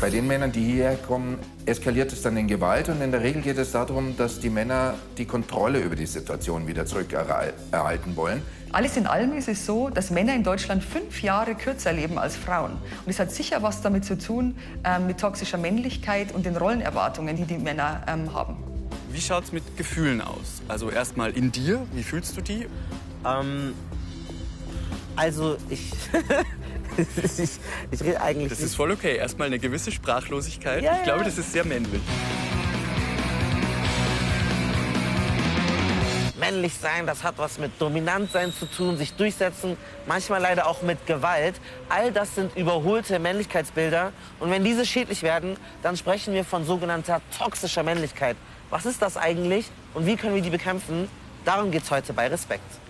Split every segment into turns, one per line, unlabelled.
Bei den Männern, die hierher kommen, eskaliert es dann in Gewalt und in der Regel geht es darum, dass die Männer die Kontrolle über die Situation wieder zurückerhalten wollen.
Alles in allem ist es so, dass Männer in Deutschland fünf Jahre kürzer leben als Frauen. Und es hat sicher was damit zu tun, äh, mit toxischer Männlichkeit und den Rollenerwartungen, die die Männer ähm, haben.
Wie schaut es mit Gefühlen aus? Also erstmal in dir, wie fühlst du die?
Ähm, also ich, ich, ich rede eigentlich.
Das ist voll okay. Erstmal eine gewisse Sprachlosigkeit.
Ja,
ich glaube,
ja.
das ist sehr männlich.
männlich sein, das hat was mit dominant sein zu tun, sich durchsetzen, manchmal leider auch mit Gewalt. All das sind überholte Männlichkeitsbilder. Und wenn diese schädlich werden, dann sprechen wir von sogenannter toxischer Männlichkeit. Was ist das eigentlich und wie können wir die bekämpfen? Darum geht es heute bei Respekt.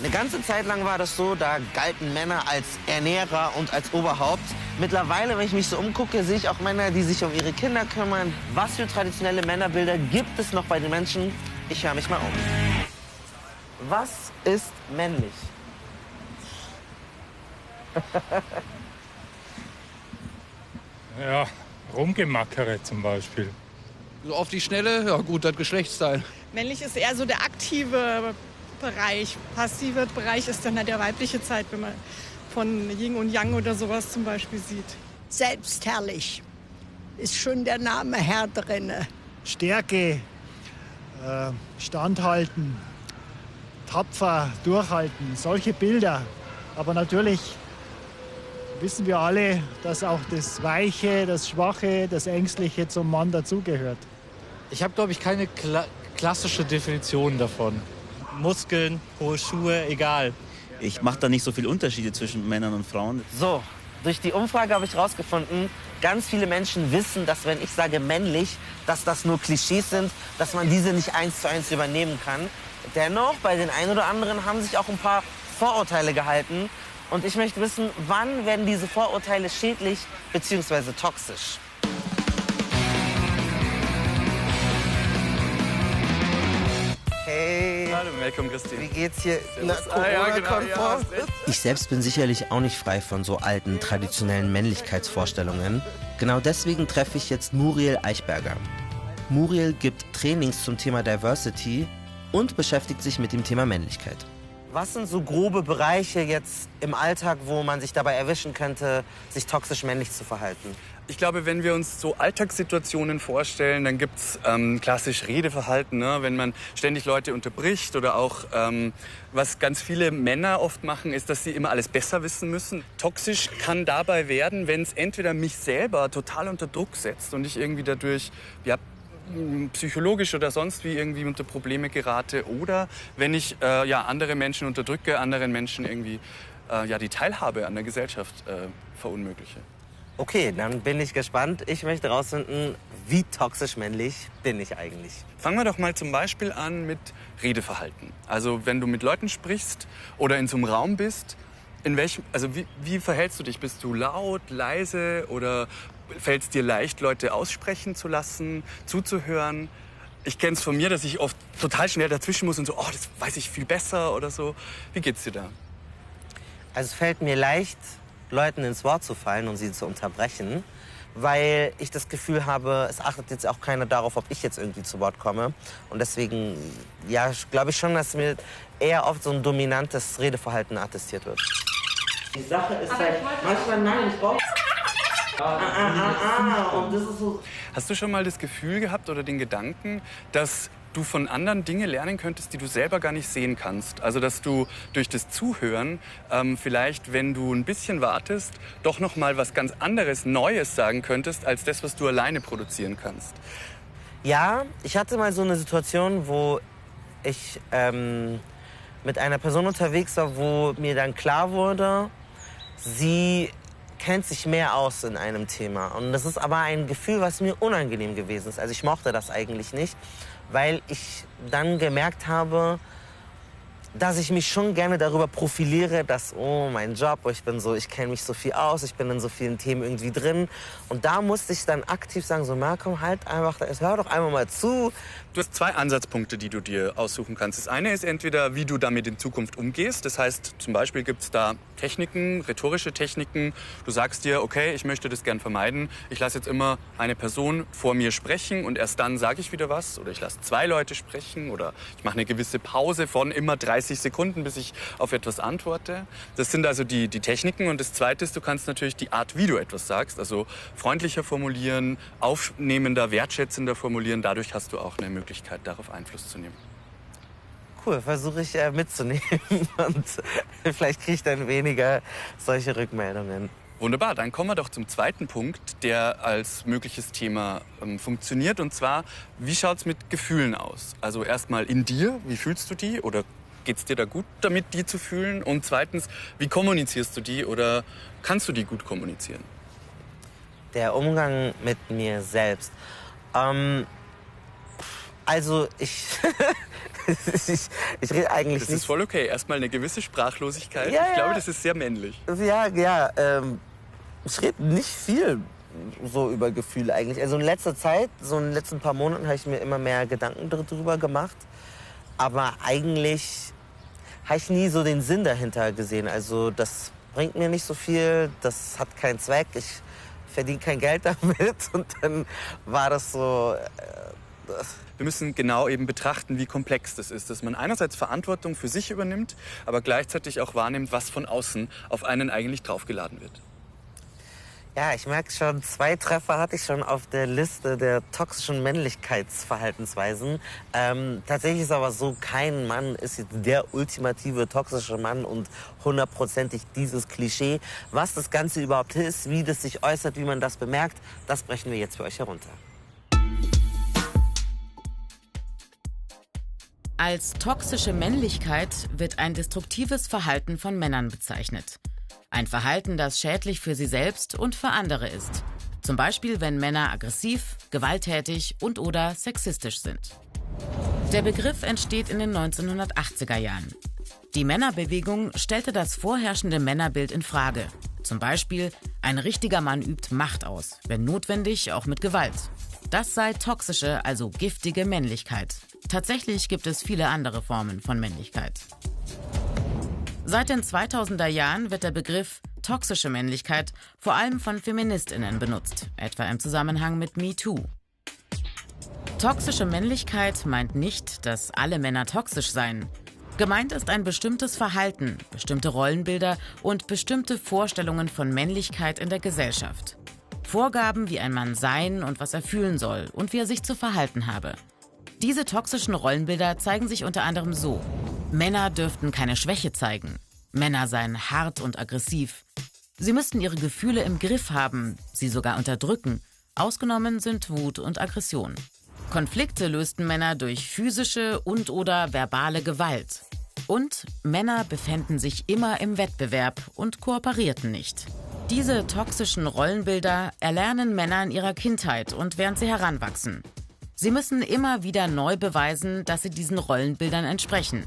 Eine ganze Zeit lang war das so, da galten Männer als Ernährer und als Oberhaupt. Mittlerweile, wenn ich mich so umgucke, sehe ich auch Männer, die sich um ihre Kinder kümmern. Was für traditionelle Männerbilder gibt es noch bei den Menschen? Ich höre mich mal um. Was ist männlich?
Ja, Rumgemackere zum Beispiel.
So auf die Schnelle, ja gut, das Geschlechtsteil.
Männlich ist eher so der aktive Bereich. Passive Bereich ist dann halt der weibliche Zeit, wenn man von Yin und Yang oder sowas zum Beispiel sieht.
Selbstherrlich ist schon der Name Herr drinne.
Stärke, äh, standhalten, tapfer, durchhalten, solche Bilder. Aber natürlich wissen wir alle, dass auch das Weiche, das Schwache, das Ängstliche zum Mann dazugehört.
Ich habe, glaube ich, keine kla klassische Definition davon. Muskeln, hohe Schuhe, egal.
Ich mache da nicht so viele Unterschiede zwischen Männern und Frauen.
So, durch die Umfrage habe ich herausgefunden, ganz viele Menschen wissen, dass wenn ich sage männlich, dass das nur Klischees sind, dass man diese nicht eins zu eins übernehmen kann. Dennoch, bei den einen oder anderen haben sich auch ein paar Vorurteile gehalten. Und ich möchte wissen, wann werden diese Vorurteile schädlich bzw. toxisch?
Hallo Malcolm Christine.
Wie geht's hier? Na,
Ah, ja, genau, ja,
Ich selbst bin sicherlich auch nicht frei von so alten, traditionellen Männlichkeitsvorstellungen. Genau deswegen treffe ich jetzt Muriel Eichberger. Muriel gibt Trainings zum Thema Diversity und beschäftigt sich mit dem Thema Männlichkeit. Was sind so grobe Bereiche jetzt im Alltag, wo man sich dabei erwischen könnte, sich toxisch männlich zu verhalten?
Ich glaube, wenn wir uns so Alltagssituationen vorstellen, dann gibt's ähm, klassisch Redeverhalten, ne? wenn man ständig Leute unterbricht oder auch, ähm, was ganz viele Männer oft machen, ist, dass sie immer alles besser wissen müssen. Toxisch kann dabei werden, wenn es entweder mich selber total unter Druck setzt und ich irgendwie dadurch ja, psychologisch oder sonst wie irgendwie unter Probleme gerate oder wenn ich äh, ja, andere Menschen unterdrücke, anderen Menschen irgendwie äh, ja, die Teilhabe an der Gesellschaft äh, verunmögliche.
Okay, dann bin ich gespannt. Ich möchte herausfinden, wie toxisch männlich bin ich eigentlich?
Fangen wir doch mal zum Beispiel an mit Redeverhalten. Also wenn du mit Leuten sprichst oder in so einem Raum bist, in welchem, also wie, wie verhältst du dich? Bist du laut, leise oder fällt es dir leicht, Leute aussprechen zu lassen, zuzuhören? Ich kenne es von mir, dass ich oft total schnell dazwischen muss und so, oh, das weiß ich viel besser oder so. Wie geht's dir da?
Also es fällt mir leicht, Leuten ins Wort zu fallen und sie zu unterbrechen, weil ich das Gefühl habe, es achtet jetzt auch keiner darauf, ob ich jetzt irgendwie zu Wort komme. Und deswegen, ja, glaube ich schon, dass mir eher oft so ein dominantes Redeverhalten attestiert wird. Die Sache ist halt, manchmal nein, ich brauche... Ah, ah, ah, ah, und das ist so...
Hast du schon mal das Gefühl gehabt oder den Gedanken, dass du von anderen Dinge lernen könntest, die du selber gar nicht sehen kannst? Also dass du durch das Zuhören ähm, vielleicht, wenn du ein bisschen wartest, doch noch mal was ganz anderes, Neues sagen könntest, als das, was du alleine produzieren kannst.
Ja, ich hatte mal so eine Situation, wo ich ähm, mit einer Person unterwegs war, wo mir dann klar wurde, sie kennt sich mehr aus in einem Thema. Und das ist aber ein Gefühl, was mir unangenehm gewesen ist. Also ich mochte das eigentlich nicht, weil ich dann gemerkt habe, dass ich mich schon gerne darüber profiliere, dass, oh, mein Job, ich bin so, ich kenne mich so viel aus, ich bin in so vielen Themen irgendwie drin. Und da musste ich dann aktiv sagen, so, Malcolm, halt einfach, hör doch einmal mal zu.
Du hast zwei Ansatzpunkte, die du dir aussuchen kannst. Das eine ist entweder, wie du damit in Zukunft umgehst. Das heißt, zum Beispiel gibt es da Techniken, rhetorische Techniken. Du sagst dir, okay, ich möchte das gern vermeiden. Ich lasse jetzt immer eine Person vor mir sprechen und erst dann sage ich wieder was. Oder ich lasse zwei Leute sprechen oder ich mache eine gewisse Pause von immer 30 Sekunden, bis ich auf etwas antworte. Das sind also die, die Techniken. Und das zweite ist, du kannst natürlich die Art, wie du etwas sagst, also freundlicher formulieren, aufnehmender, wertschätzender formulieren. Dadurch hast du auch eine Möglichkeit, darauf Einfluss zu nehmen.
Cool, versuche ich äh, mitzunehmen und vielleicht kriege ich dann weniger solche Rückmeldungen.
Wunderbar, dann kommen wir doch zum zweiten Punkt, der als mögliches Thema ähm, funktioniert. Und zwar, wie schaut es mit Gefühlen aus? Also erstmal in dir, wie fühlst du die? Oder geht es dir da gut damit, die zu fühlen? Und zweitens, wie kommunizierst du die oder kannst du die gut kommunizieren?
Der Umgang mit mir selbst. Ähm, also ich, ich, ich rede eigentlich
Das
nicht.
ist voll okay. Erstmal eine gewisse Sprachlosigkeit.
Ja,
ich glaube,
ja.
das ist sehr männlich.
Ja, ja. Ähm, ich rede nicht viel so über Gefühle eigentlich. Also in letzter Zeit, so in den letzten paar Monaten, habe ich mir immer mehr Gedanken darüber gemacht. Aber eigentlich habe ich nie so den Sinn dahinter gesehen. Also das bringt mir nicht so viel, das hat keinen Zweck, ich verdiene kein Geld damit. Und dann war das so. Äh,
Wir müssen genau eben betrachten, wie komplex das ist, dass man einerseits Verantwortung für sich übernimmt, aber gleichzeitig auch wahrnimmt, was von außen auf einen eigentlich draufgeladen wird.
Ja, ich merke schon, zwei Treffer hatte ich schon auf der Liste der toxischen Männlichkeitsverhaltensweisen. Ähm, tatsächlich ist aber so, kein Mann ist jetzt der ultimative toxische Mann und hundertprozentig dieses Klischee. Was das Ganze überhaupt ist, wie das sich äußert, wie man das bemerkt, das brechen wir jetzt für euch herunter.
Als toxische Männlichkeit wird ein destruktives Verhalten von Männern bezeichnet. Ein Verhalten, das schädlich für sie selbst und für andere ist. Zum Beispiel, wenn Männer aggressiv, gewalttätig und oder sexistisch sind. Der Begriff entsteht in den 1980er Jahren. Die Männerbewegung stellte das vorherrschende Männerbild in Frage. Zum Beispiel, ein richtiger Mann übt Macht aus, wenn notwendig auch mit Gewalt. Das sei toxische, also giftige Männlichkeit. Tatsächlich gibt es viele andere Formen von Männlichkeit. Seit den 2000er Jahren wird der Begriff toxische Männlichkeit vor allem von Feministinnen benutzt, etwa im Zusammenhang mit MeToo. Toxische Männlichkeit meint nicht, dass alle Männer toxisch seien. Gemeint ist ein bestimmtes Verhalten, bestimmte Rollenbilder und bestimmte Vorstellungen von Männlichkeit in der Gesellschaft. Vorgaben, wie ein Mann sein und was er fühlen soll und wie er sich zu verhalten habe. Diese toxischen Rollenbilder zeigen sich unter anderem so. Männer dürften keine Schwäche zeigen. Männer seien hart und aggressiv. Sie müssten ihre Gefühle im Griff haben, sie sogar unterdrücken. Ausgenommen sind Wut und Aggression. Konflikte lösten Männer durch physische und oder verbale Gewalt. Und Männer befänden sich immer im Wettbewerb und kooperierten nicht. Diese toxischen Rollenbilder erlernen Männer in ihrer Kindheit und während sie heranwachsen. Sie müssen immer wieder neu beweisen, dass sie diesen Rollenbildern entsprechen.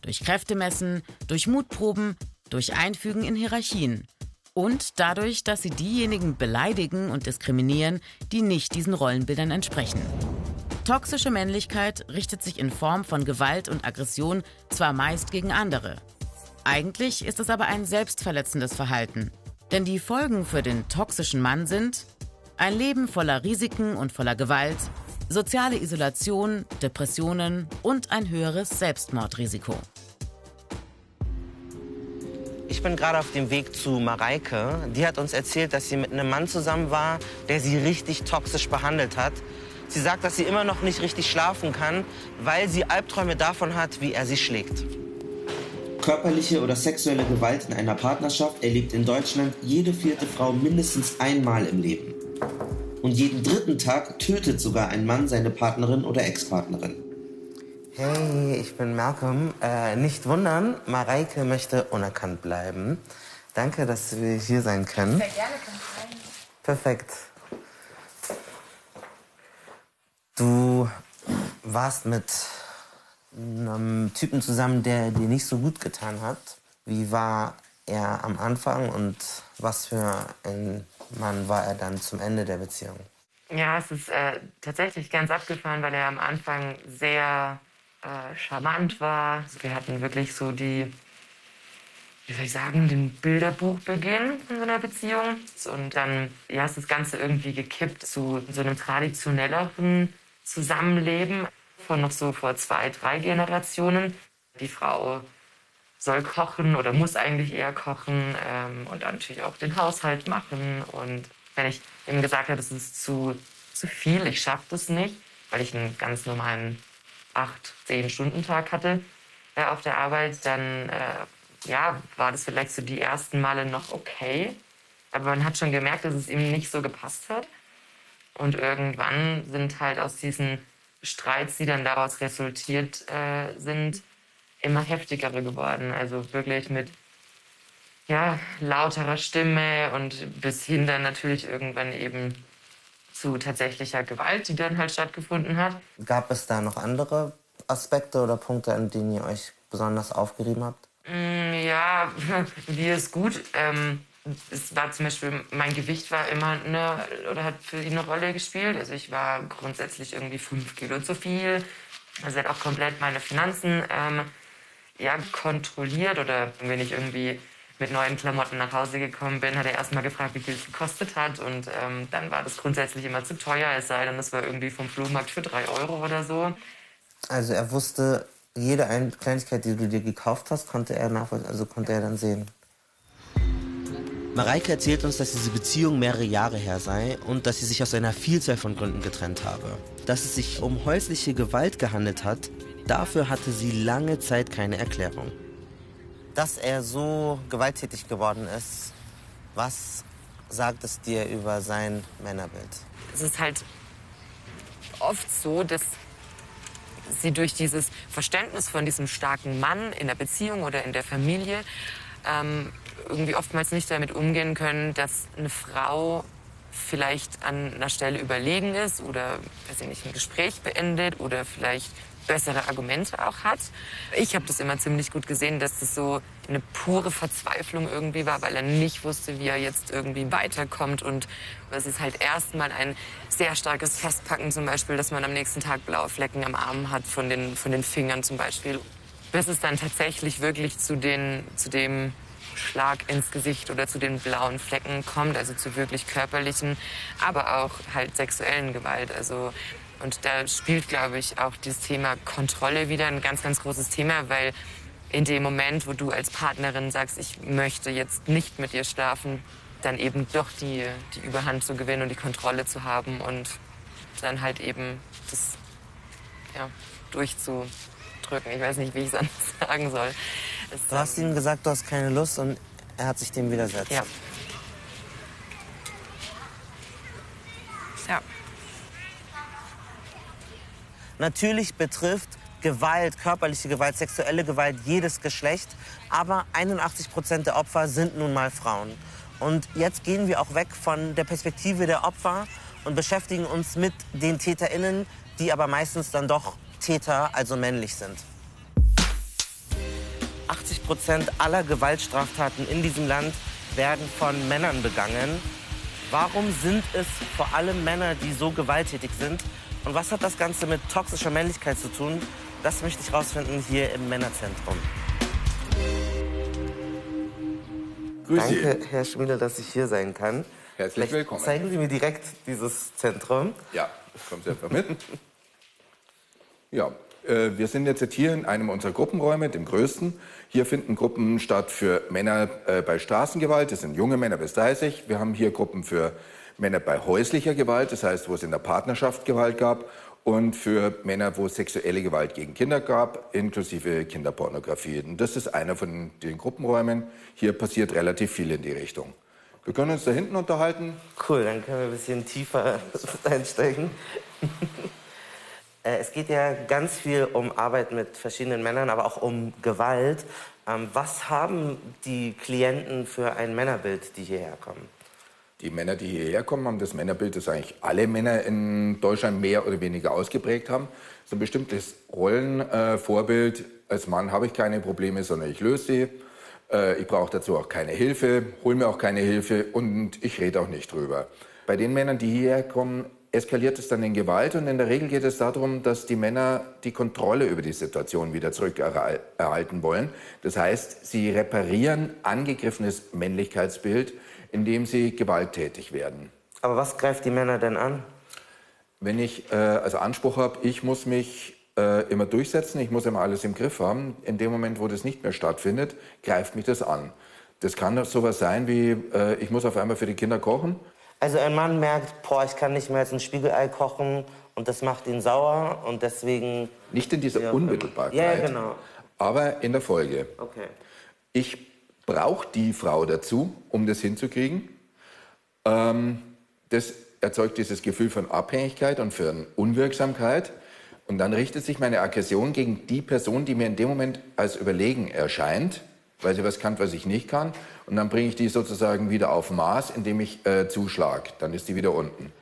Durch Kräftemessen, durch Mutproben, durch Einfügen in Hierarchien. Und dadurch, dass sie diejenigen beleidigen und diskriminieren, die nicht diesen Rollenbildern entsprechen. Toxische Männlichkeit richtet sich in Form von Gewalt und Aggression zwar meist gegen andere. Eigentlich ist es aber ein selbstverletzendes Verhalten. Denn die Folgen für den toxischen Mann sind ein Leben voller Risiken und voller Gewalt, soziale Isolation, Depressionen und ein höheres Selbstmordrisiko.
Ich bin gerade auf dem Weg zu Mareike. Die hat uns erzählt, dass sie mit einem Mann zusammen war, der sie richtig toxisch behandelt hat. Sie sagt, dass sie immer noch nicht richtig schlafen kann, weil sie Albträume davon hat, wie er sie schlägt.
Körperliche oder sexuelle Gewalt in einer Partnerschaft erlebt in Deutschland jede vierte Frau mindestens einmal im Leben. Und jeden dritten Tag tötet sogar ein Mann seine Partnerin oder Ex-Partnerin.
Hey, ich bin Malcolm. Äh, nicht wundern, Mareike möchte unerkannt bleiben. Danke, dass wir hier sein können.
Sehr gerne, kann sein.
Perfekt. Du warst mit einem Typen zusammen, der dir nicht so gut getan hat. Wie war er am Anfang und was für ein Mann war er dann zum Ende der Beziehung?
Ja, es ist äh, tatsächlich ganz abgefahren, weil er am Anfang sehr äh, charmant war. Also wir hatten wirklich so die, wie soll ich sagen, den Bilderbuchbeginn in so einer Beziehung. Und dann ja, ist das Ganze irgendwie gekippt zu so einem traditionelleren Zusammenleben von noch so vor zwei, drei Generationen. Die Frau soll kochen oder muss eigentlich eher kochen ähm, und dann natürlich auch den Haushalt machen. Und wenn ich ihm gesagt habe, das ist zu, zu viel, ich schaffe das nicht, weil ich einen ganz normalen acht, zehn Stunden Tag hatte äh, auf der Arbeit, dann äh, ja, war das vielleicht so die ersten Male noch okay. Aber man hat schon gemerkt, dass es ihm nicht so gepasst hat. Und irgendwann sind halt aus diesen Streits, die dann daraus resultiert äh, sind, immer heftigere geworden. Also wirklich mit ja, lauterer Stimme und bis hin dann natürlich irgendwann eben zu tatsächlicher Gewalt, die dann halt stattgefunden hat.
Gab es da noch andere Aspekte oder Punkte, an denen ihr euch besonders aufgerieben habt?
Mm, ja, wie ist gut. Ähm, es war zum Beispiel, mein Gewicht war immer eine, oder hat für ihn eine Rolle gespielt. Also ich war grundsätzlich irgendwie fünf Kilo zu viel. Also hat auch komplett meine Finanzen ähm, ja, kontrolliert oder wenn ich irgendwie mit neuen Klamotten nach Hause gekommen bin, hat er erstmal gefragt, wie viel es gekostet hat. Und ähm, dann war das grundsätzlich immer zu teuer, es sei denn, es war irgendwie vom Flohmarkt für drei Euro oder so.
Also er wusste, jede Kleinigkeit, die du dir gekauft hast, konnte er nachvollziehen, also konnte er dann sehen.
Mareike erzählt uns, dass diese Beziehung mehrere Jahre her sei und dass sie sich aus einer Vielzahl von Gründen getrennt habe. Dass es sich um häusliche Gewalt gehandelt hat, dafür hatte sie lange Zeit keine Erklärung.
Dass er so gewalttätig geworden ist, was sagt es dir über sein Männerbild?
Es ist halt oft so, dass sie durch dieses Verständnis von diesem starken Mann in der Beziehung oder in der Familie ähm, irgendwie oftmals nicht damit umgehen können, dass eine Frau vielleicht an einer Stelle überlegen ist oder weiß ich nicht, ein Gespräch beendet oder vielleicht bessere Argumente auch hat. Ich habe das immer ziemlich gut gesehen, dass das so eine pure Verzweiflung irgendwie war, weil er nicht wusste, wie er jetzt irgendwie weiterkommt. Und es ist halt erstmal ein sehr starkes Festpacken zum Beispiel, dass man am nächsten Tag blaue Flecken am Arm hat von den, von den Fingern zum Beispiel. Bis es dann tatsächlich wirklich zu, den, zu dem Schlag ins Gesicht oder zu den blauen Flecken kommt, also zu wirklich körperlichen, aber auch halt sexuellen Gewalt. Also und da spielt, glaube ich, auch das Thema Kontrolle wieder ein ganz, ganz großes Thema, weil in dem Moment, wo du als Partnerin sagst, ich möchte jetzt nicht mit dir schlafen, dann eben doch die, die Überhand zu gewinnen und die Kontrolle zu haben und dann halt eben das ja, durchzudrücken. Ich weiß nicht, wie ich es anders sagen soll.
Es, du hast ihm gesagt, du hast keine Lust und er hat sich dem widersetzt.
Ja.
Natürlich betrifft Gewalt, körperliche Gewalt, sexuelle Gewalt jedes Geschlecht, aber 81 Prozent der Opfer sind nun mal Frauen. Und jetzt gehen wir auch weg von der Perspektive der Opfer und beschäftigen uns mit den TäterInnen, die aber meistens dann doch Täter, also männlich sind. 80 Prozent aller Gewaltstraftaten in diesem Land werden von Männern begangen. Warum sind es vor allem Männer, die so gewalttätig sind? Und was hat das Ganze mit toxischer Männlichkeit zu tun? Das möchte ich rausfinden hier im Männerzentrum.
Grüß
Danke,
Sie.
Herr Schmieder, dass ich hier sein kann.
Herzlich
Vielleicht
willkommen.
Zeigen Sie mir direkt dieses Zentrum.
Ja, kommen Sie einfach mit. Ja, äh, wir sind jetzt hier in einem unserer Gruppenräume, dem größten. Hier finden Gruppen statt für Männer äh, bei Straßengewalt, das sind junge Männer bis 30. Wir haben hier Gruppen für Männer bei häuslicher Gewalt, das heißt, wo es in der Partnerschaft Gewalt gab. Und für Männer, wo es sexuelle Gewalt gegen Kinder gab, inklusive Kinderpornografie. Und das ist einer von den Gruppenräumen. Hier passiert relativ viel in die Richtung. Wir können uns da hinten unterhalten.
Cool, dann können wir ein bisschen tiefer einsteigen. Äh, es geht ja ganz viel um Arbeit mit verschiedenen Männern, aber auch um Gewalt. Ähm, was haben die Klienten für ein Männerbild, die hierher kommen?
Die Männer, die hierher kommen, haben das Männerbild, das eigentlich alle Männer in Deutschland mehr oder weniger ausgeprägt haben. So ein bestimmtes Rollenvorbild. Äh, Als Mann habe ich keine Probleme, sondern ich löse sie. Äh, ich brauche dazu auch keine Hilfe, hole mir auch keine Hilfe und ich rede auch nicht drüber. Bei den Männern, die hierher kommen, eskaliert es dann in Gewalt und in der Regel geht es darum, dass die Männer die Kontrolle über die Situation wieder zurückerhalten wollen. Das heißt, sie reparieren angegriffenes Männlichkeitsbild, indem sie gewalttätig werden.
Aber was greift die Männer denn an?
Wenn ich äh, also Anspruch habe, ich muss mich äh, immer durchsetzen, ich muss immer alles im Griff haben, in dem Moment, wo das nicht mehr stattfindet, greift mich das an. Das kann sowas sein wie, äh, ich muss auf einmal für die Kinder kochen
also ein Mann merkt, boah, ich kann nicht mehr als ein Spiegelei kochen und das macht ihn sauer und deswegen...
Nicht in dieser ja, Unmittelbarkeit,
ja, genau.
aber in der Folge.
Okay.
Ich brauche die Frau dazu, um das hinzukriegen. Ähm, das erzeugt dieses Gefühl von Abhängigkeit und von Unwirksamkeit. Und dann richtet sich meine Aggression gegen die Person, die mir in dem Moment als überlegen erscheint weil sie was kann, was ich nicht kann. Und dann bringe ich die sozusagen wieder auf Maß, indem ich äh, zuschlag. Dann ist die wieder unten.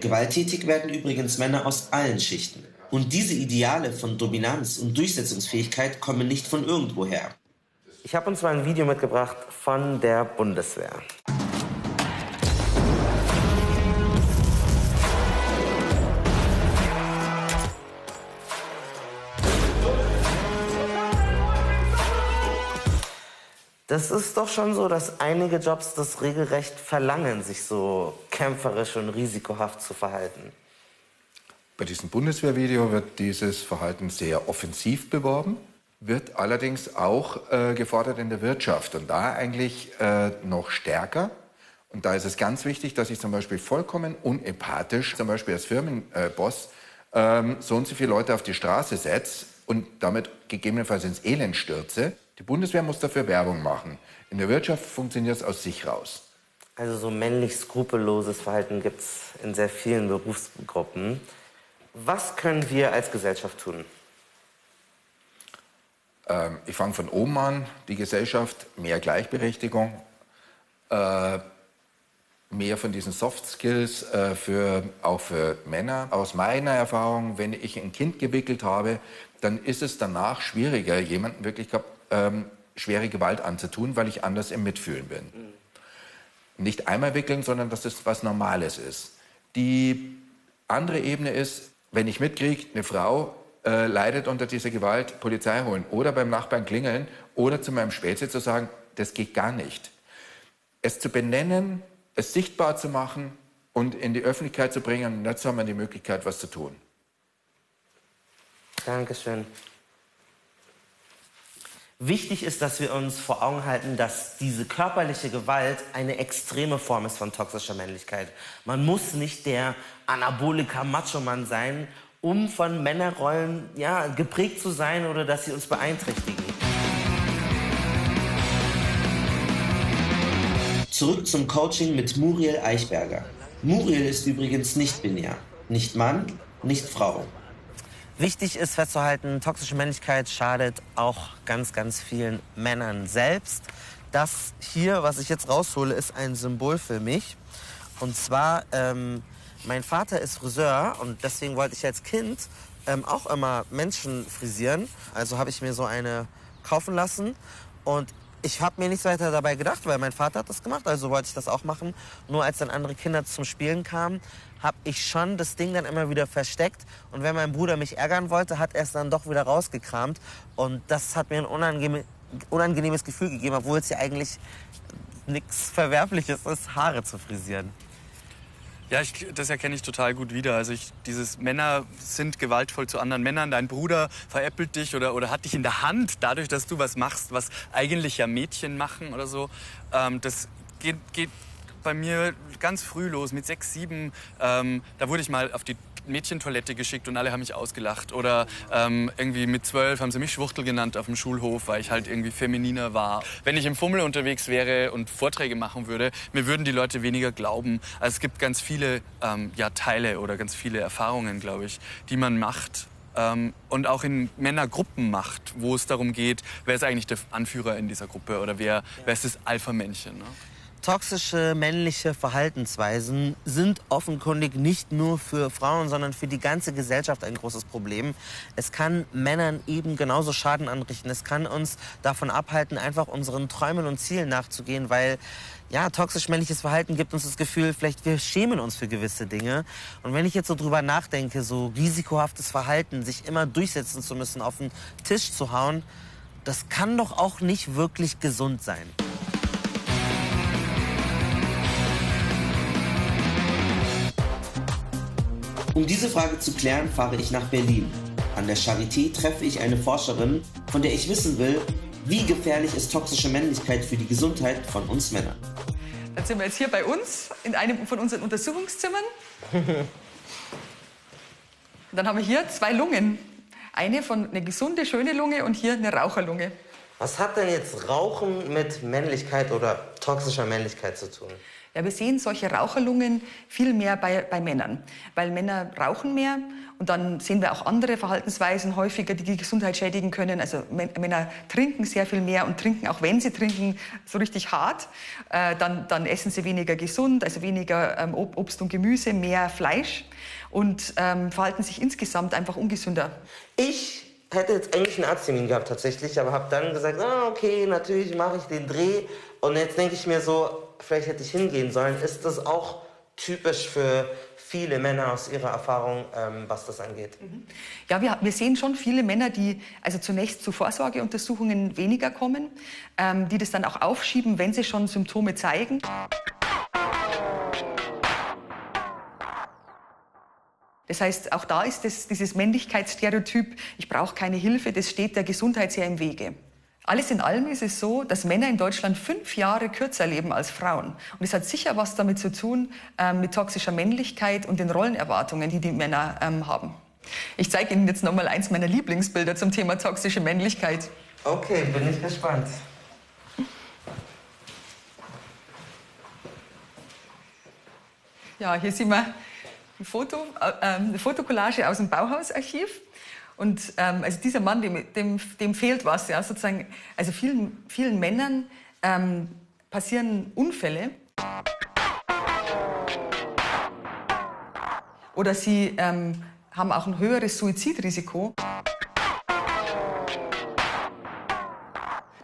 Gewalttätig werden übrigens Männer aus allen Schichten. Und diese Ideale von Dominanz und Durchsetzungsfähigkeit kommen nicht von irgendwoher.
Ich habe uns mal ein Video mitgebracht von der Bundeswehr. Das ist doch schon so, dass einige Jobs das regelrecht verlangen, sich so kämpferisch und risikohaft zu verhalten.
Bei diesem Bundeswehrvideo wird dieses Verhalten sehr offensiv beworben, wird allerdings auch äh, gefordert in der Wirtschaft und da eigentlich äh, noch stärker. Und da ist es ganz wichtig, dass ich zum Beispiel vollkommen unempathisch, zum Beispiel als Firmenboss, äh, so und so viele Leute auf die Straße setze und damit gegebenenfalls ins Elend stürze die Bundeswehr muss dafür Werbung machen. In der Wirtschaft funktioniert es aus sich raus.
Also so männlich skrupelloses Verhalten gibt es in sehr vielen Berufsgruppen. Was können wir als Gesellschaft tun?
Ähm, ich fange von oben an. Die Gesellschaft, mehr Gleichberechtigung, äh, mehr von diesen Soft Skills äh, für, auch für Männer. Aus meiner Erfahrung, wenn ich ein Kind gewickelt habe, dann ist es danach schwieriger, jemanden wirklich ähm, schwere Gewalt anzutun, weil ich anders im Mitfühlen bin. Mhm. Nicht einmal wickeln, sondern dass das was Normales ist. Die andere Ebene ist, wenn ich mitkriege, eine Frau äh, leidet unter dieser Gewalt, Polizei holen oder beim Nachbarn klingeln oder zu meinem Spätzle zu sagen, das geht gar nicht. Es zu benennen, es sichtbar zu machen und in die Öffentlichkeit zu bringen, dazu haben wir die Möglichkeit, was zu tun.
Dankeschön. Wichtig ist, dass wir uns vor Augen halten, dass diese körperliche Gewalt eine extreme Form ist von toxischer Männlichkeit. Man muss nicht der Anabolika-Macho-Mann sein, um von Männerrollen ja, geprägt zu sein oder dass sie uns beeinträchtigen.
Zurück zum Coaching mit Muriel Eichberger. Muriel ist übrigens nicht binär. Nicht Mann, nicht Frau.
Wichtig ist festzuhalten, toxische Männlichkeit schadet auch ganz, ganz vielen Männern selbst. Das hier, was ich jetzt raushole, ist ein Symbol für mich. Und zwar, ähm, mein Vater ist Friseur und deswegen wollte ich als Kind ähm, auch immer Menschen frisieren. Also habe ich mir so eine kaufen lassen. Und ich habe mir nichts weiter dabei gedacht, weil mein Vater hat das gemacht, also wollte ich das auch machen. Nur als dann andere Kinder zum Spielen kamen, habe ich schon das Ding dann immer wieder versteckt. Und wenn mein Bruder mich ärgern wollte, hat er es dann doch wieder rausgekramt. Und das hat mir ein unangenehm, unangenehmes Gefühl gegeben, obwohl es ja eigentlich nichts Verwerfliches ist, Haare zu frisieren.
Ja, ich, das erkenne ich total gut wieder. Also ich, dieses Männer sind gewaltvoll zu anderen Männern. Dein Bruder veräppelt dich oder, oder hat dich in der Hand, dadurch, dass du was machst, was eigentlich ja Mädchen machen oder so. Ähm, das geht, geht bei mir ganz früh los, mit sechs, sieben. Ähm, da wurde ich mal auf die Mädchentoilette geschickt und alle haben mich ausgelacht. Oder ähm, irgendwie mit zwölf haben sie mich Schwuchtel genannt auf dem Schulhof, weil ich halt irgendwie femininer war. Wenn ich im Fummel unterwegs wäre und Vorträge machen würde, mir würden die Leute weniger glauben. Also es gibt ganz viele ähm, ja, Teile oder ganz viele Erfahrungen, glaube ich, die man macht, ähm, und auch in Männergruppen macht, wo es darum geht, wer ist eigentlich der Anführer in dieser Gruppe oder wer, wer ist das Alpha-Männchen. Ne?
Toxische männliche Verhaltensweisen sind offenkundig nicht nur für Frauen, sondern für die ganze Gesellschaft ein großes Problem. Es kann Männern eben genauso Schaden anrichten. Es kann uns davon abhalten, einfach unseren Träumen und Zielen nachzugehen, weil ja, toxisch männliches Verhalten gibt uns das Gefühl, vielleicht wir schämen uns für gewisse Dinge. Und wenn ich jetzt so drüber nachdenke, so risikohaftes Verhalten, sich immer durchsetzen zu müssen, auf den Tisch zu hauen, das kann doch auch nicht wirklich gesund sein.
Um diese Frage zu klären, fahre ich nach Berlin. An der Charité treffe ich eine Forscherin, von der ich wissen will, wie gefährlich ist toxische Männlichkeit für die Gesundheit von uns Männern.
Dann sind wir jetzt hier bei uns in einem von unseren Untersuchungszimmern. Und dann haben wir hier zwei Lungen. Eine von eine gesunde, schöne Lunge und hier eine Raucherlunge.
Was hat denn jetzt Rauchen mit Männlichkeit oder toxischer Männlichkeit zu tun?
Ja, wir sehen solche Raucherlungen viel mehr bei, bei Männern, weil Männer rauchen mehr und dann sehen wir auch andere Verhaltensweisen häufiger, die die Gesundheit schädigen können. Also Männer trinken sehr viel mehr und trinken, auch wenn sie trinken, so richtig hart. Äh, dann, dann essen sie weniger gesund, also weniger ähm, Obst und Gemüse, mehr Fleisch und ähm, verhalten sich insgesamt einfach ungesünder.
Ich hätte jetzt eigentlich einen Arzttermin gehabt tatsächlich, aber habe dann gesagt, ah, okay, natürlich mache ich den Dreh. Und jetzt denke ich mir so, vielleicht hätte ich hingehen sollen. Ist das auch typisch für viele Männer aus ihrer Erfahrung, ähm, was das angeht?
Mhm. Ja, wir, wir, sehen schon viele Männer, die also zunächst zu Vorsorgeuntersuchungen weniger kommen, ähm, die das dann auch aufschieben, wenn sie schon Symptome zeigen. Das heißt, auch da ist das, dieses Männlichkeitsstereotyp, ich brauche keine Hilfe, das steht der Gesundheit sehr im Wege. Alles in allem ist es so, dass Männer in Deutschland fünf Jahre kürzer leben als Frauen. Und es hat sicher was damit zu tun ähm, mit toxischer Männlichkeit und den Rollenerwartungen, die die Männer ähm, haben. Ich zeige Ihnen jetzt noch mal eins meiner Lieblingsbilder zum Thema toxische Männlichkeit.
Okay, bin ich gespannt.
Ja, hier sehen wir ein Foto, äh, eine Fotokollage aus dem Bauhausarchiv. Und ähm, also dieser Mann, dem, dem, dem, fehlt was. Ja, sozusagen, also vielen, vielen Männern ähm, passieren Unfälle. Oder sie ähm, haben auch ein höheres Suizidrisiko.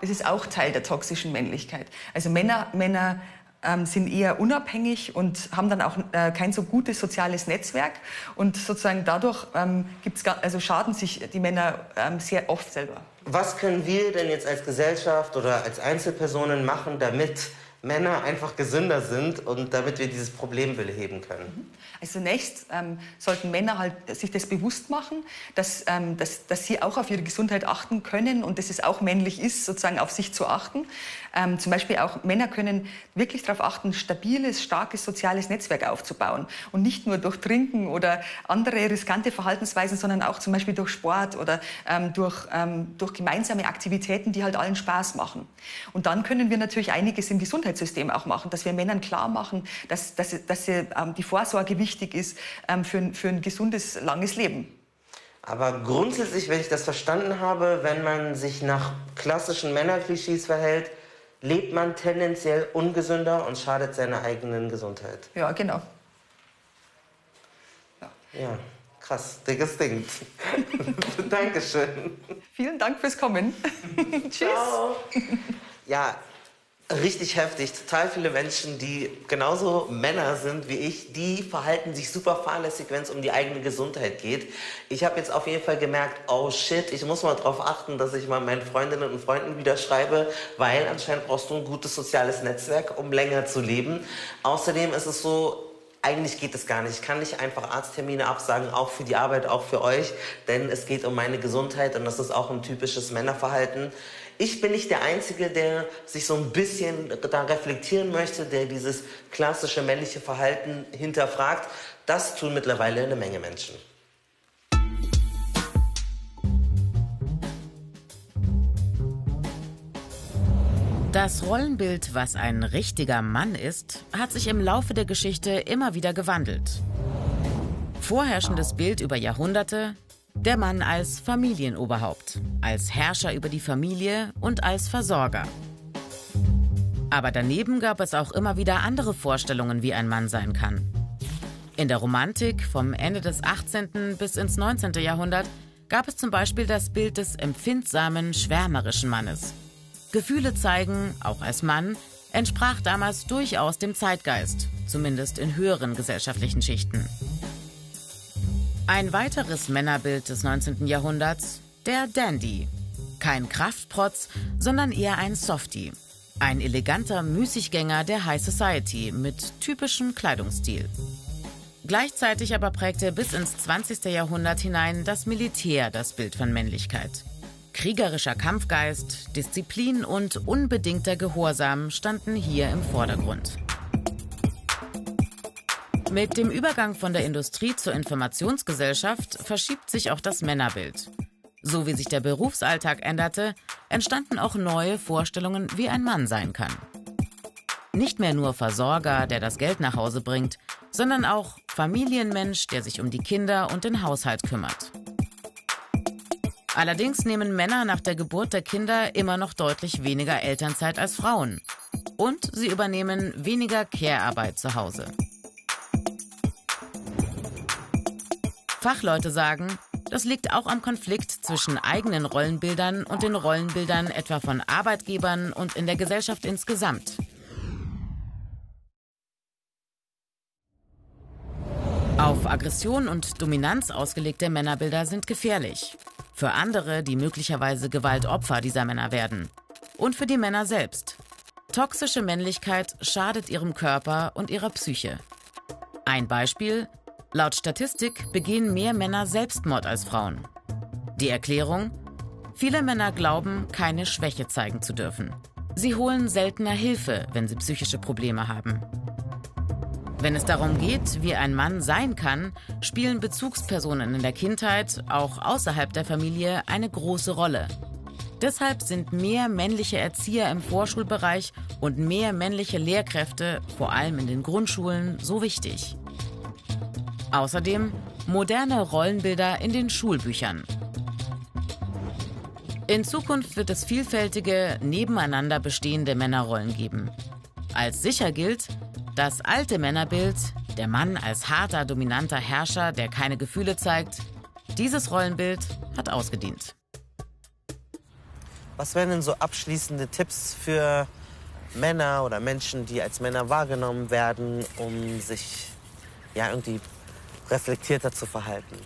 Das ist auch Teil der toxischen Männlichkeit. Also Männer, Männer ähm, sind eher unabhängig und haben dann auch äh, kein so gutes soziales Netzwerk. Und sozusagen dadurch ähm, gibt's, also schaden sich die Männer ähm, sehr oft selber.
Was können wir denn jetzt als Gesellschaft oder als Einzelpersonen machen, damit Männer einfach gesünder sind und damit wir dieses Problem beheben können? Mhm.
Also zunächst ähm, sollten Männer halt sich das bewusst machen, dass, ähm, dass, dass sie auch auf ihre Gesundheit achten können und dass es auch männlich ist, sozusagen auf sich zu achten. Ähm, zum Beispiel auch Männer können wirklich darauf achten, stabiles, starkes soziales Netzwerk aufzubauen und nicht nur durch Trinken oder andere riskante Verhaltensweisen, sondern auch zum Beispiel durch Sport oder ähm, durch, ähm, durch gemeinsame Aktivitäten, die halt allen Spaß machen. Und dann können wir natürlich einiges im Gesundheitssystem auch machen, dass wir Männern klar machen, dass, dass, dass sie, ähm, die Vorsorge wichtig ist ähm, für, für ein gesundes, langes Leben.
Aber grundsätzlich, wenn ich das verstanden habe, wenn man sich nach klassischen Männerklischees verhält, lebt man tendenziell ungesünder und schadet seiner eigenen Gesundheit.
Ja, genau.
Ja, ja krass, dickes Ding. Dankeschön.
Vielen Dank fürs Kommen. Tschüss.
Ciao. Ja, richtig heftig. Total viele Menschen, die genauso Männer sind wie ich, die verhalten sich super fahrlässig, wenn es um die eigene Gesundheit geht. Ich habe jetzt auf jeden Fall gemerkt, oh shit, ich muss mal darauf achten, dass ich mal meinen Freundinnen und Freunden wieder schreibe, weil anscheinend brauchst du ein gutes soziales Netzwerk, um länger zu leben. Außerdem ist es so, eigentlich geht es gar nicht. Ich kann nicht einfach Arzttermine absagen, auch für die Arbeit, auch für euch, denn es geht um meine Gesundheit und das ist auch ein typisches Männerverhalten. Ich bin nicht der Einzige, der sich so ein bisschen da reflektieren möchte, der dieses klassische männliche Verhalten hinterfragt. Das tun mittlerweile eine Menge Menschen.
Das Rollenbild, was ein richtiger Mann ist, hat sich im Laufe der Geschichte immer wieder gewandelt. Vorherrschendes Bild über Jahrhunderte, der Mann als Familienoberhaupt, als Herrscher über die Familie und als Versorger. Aber daneben gab es auch immer wieder andere Vorstellungen, wie ein Mann sein kann. In der Romantik vom Ende des 18. bis ins 19. Jahrhundert gab es zum Beispiel das Bild des empfindsamen, schwärmerischen Mannes. Gefühle zeigen, auch als Mann, entsprach damals durchaus dem Zeitgeist, zumindest in höheren gesellschaftlichen Schichten. Ein weiteres Männerbild des 19. Jahrhunderts, der Dandy. Kein Kraftprotz, sondern eher ein Softie. Ein eleganter Müßiggänger der High Society mit typischem Kleidungsstil. Gleichzeitig aber prägte bis ins 20. Jahrhundert hinein das Militär das Bild von Männlichkeit. Kriegerischer Kampfgeist, Disziplin und unbedingter Gehorsam standen hier im Vordergrund. Mit dem Übergang von der Industrie zur Informationsgesellschaft verschiebt sich auch das Männerbild. So wie sich der Berufsalltag änderte, entstanden auch neue Vorstellungen, wie ein Mann sein kann. Nicht mehr nur Versorger, der das Geld nach Hause bringt, sondern auch Familienmensch, der sich um die Kinder und den Haushalt kümmert. Allerdings nehmen Männer nach der Geburt der Kinder immer noch deutlich weniger Elternzeit als Frauen. Und sie übernehmen weniger Care-Arbeit zu Hause. Fachleute sagen, das liegt auch am Konflikt zwischen eigenen Rollenbildern und den Rollenbildern etwa von Arbeitgebern und in der Gesellschaft insgesamt. Auf Aggression und Dominanz ausgelegte Männerbilder sind gefährlich. Für andere, die möglicherweise Gewaltopfer dieser Männer werden. Und für die Männer selbst. Toxische Männlichkeit schadet ihrem Körper und ihrer Psyche. Ein Beispiel. Laut Statistik begehen mehr Männer Selbstmord als Frauen. Die Erklärung? Viele Männer glauben, keine Schwäche zeigen zu dürfen. Sie holen seltener Hilfe, wenn sie psychische Probleme haben. Wenn es darum geht, wie ein Mann sein kann, spielen Bezugspersonen in der Kindheit, auch außerhalb der Familie, eine große Rolle. Deshalb sind mehr männliche Erzieher im Vorschulbereich und mehr männliche Lehrkräfte, vor allem in den Grundschulen, so wichtig. Außerdem moderne Rollenbilder in den Schulbüchern. In Zukunft wird es vielfältige, nebeneinander bestehende Männerrollen geben. Als sicher gilt, das alte Männerbild, der Mann als harter, dominanter Herrscher, der keine Gefühle zeigt, dieses Rollenbild hat ausgedient.
Was wären denn so abschließende Tipps für Männer oder Menschen, die als Männer wahrgenommen werden, um sich ja irgendwie reflektierter zu verhalten?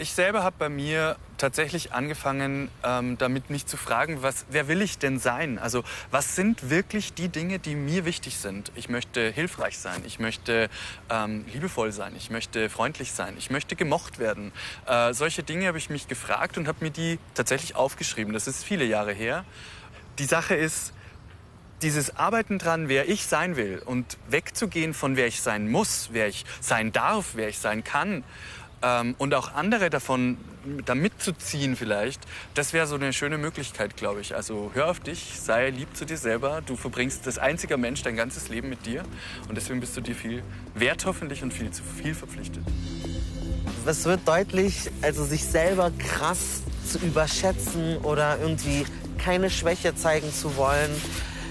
Ich selber habe bei mir tatsächlich angefangen, ähm, damit mich zu fragen, was, wer will ich denn sein? Also was sind wirklich die Dinge, die mir wichtig sind? Ich möchte hilfreich sein, ich möchte ähm, liebevoll sein, ich möchte freundlich sein, ich möchte gemocht werden. Äh, solche Dinge habe ich mich gefragt und habe mir die tatsächlich aufgeschrieben. Das ist viele Jahre her. Die Sache ist, dieses Arbeiten dran, wer ich sein will und wegzugehen von wer ich sein muss, wer ich sein darf, wer ich sein kann ähm, und auch andere davon da mitzuziehen vielleicht, das wäre so eine schöne Möglichkeit, glaube ich. Also hör auf dich, sei lieb zu dir selber. Du verbringst das einzige Mensch dein ganzes Leben mit dir und deswegen bist du dir viel wert hoffentlich und viel zu viel verpflichtet.
Es wird deutlich, also sich selber krass zu überschätzen oder irgendwie keine Schwäche zeigen zu wollen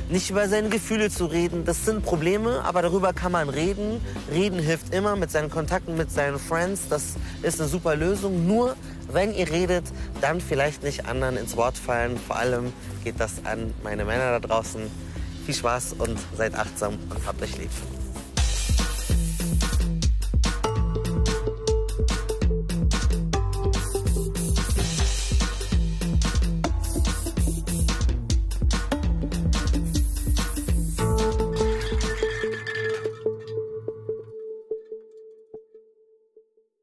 nicht über seine Gefühle zu reden. Das sind Probleme, aber darüber kann man reden. Reden hilft immer mit seinen Kontakten, mit seinen Friends. Das ist eine super Lösung. Nur wenn ihr redet, dann vielleicht nicht anderen ins Wort fallen. Vor allem geht das an meine Männer da draußen. Viel Spaß und seid achtsam und habt euch lieb.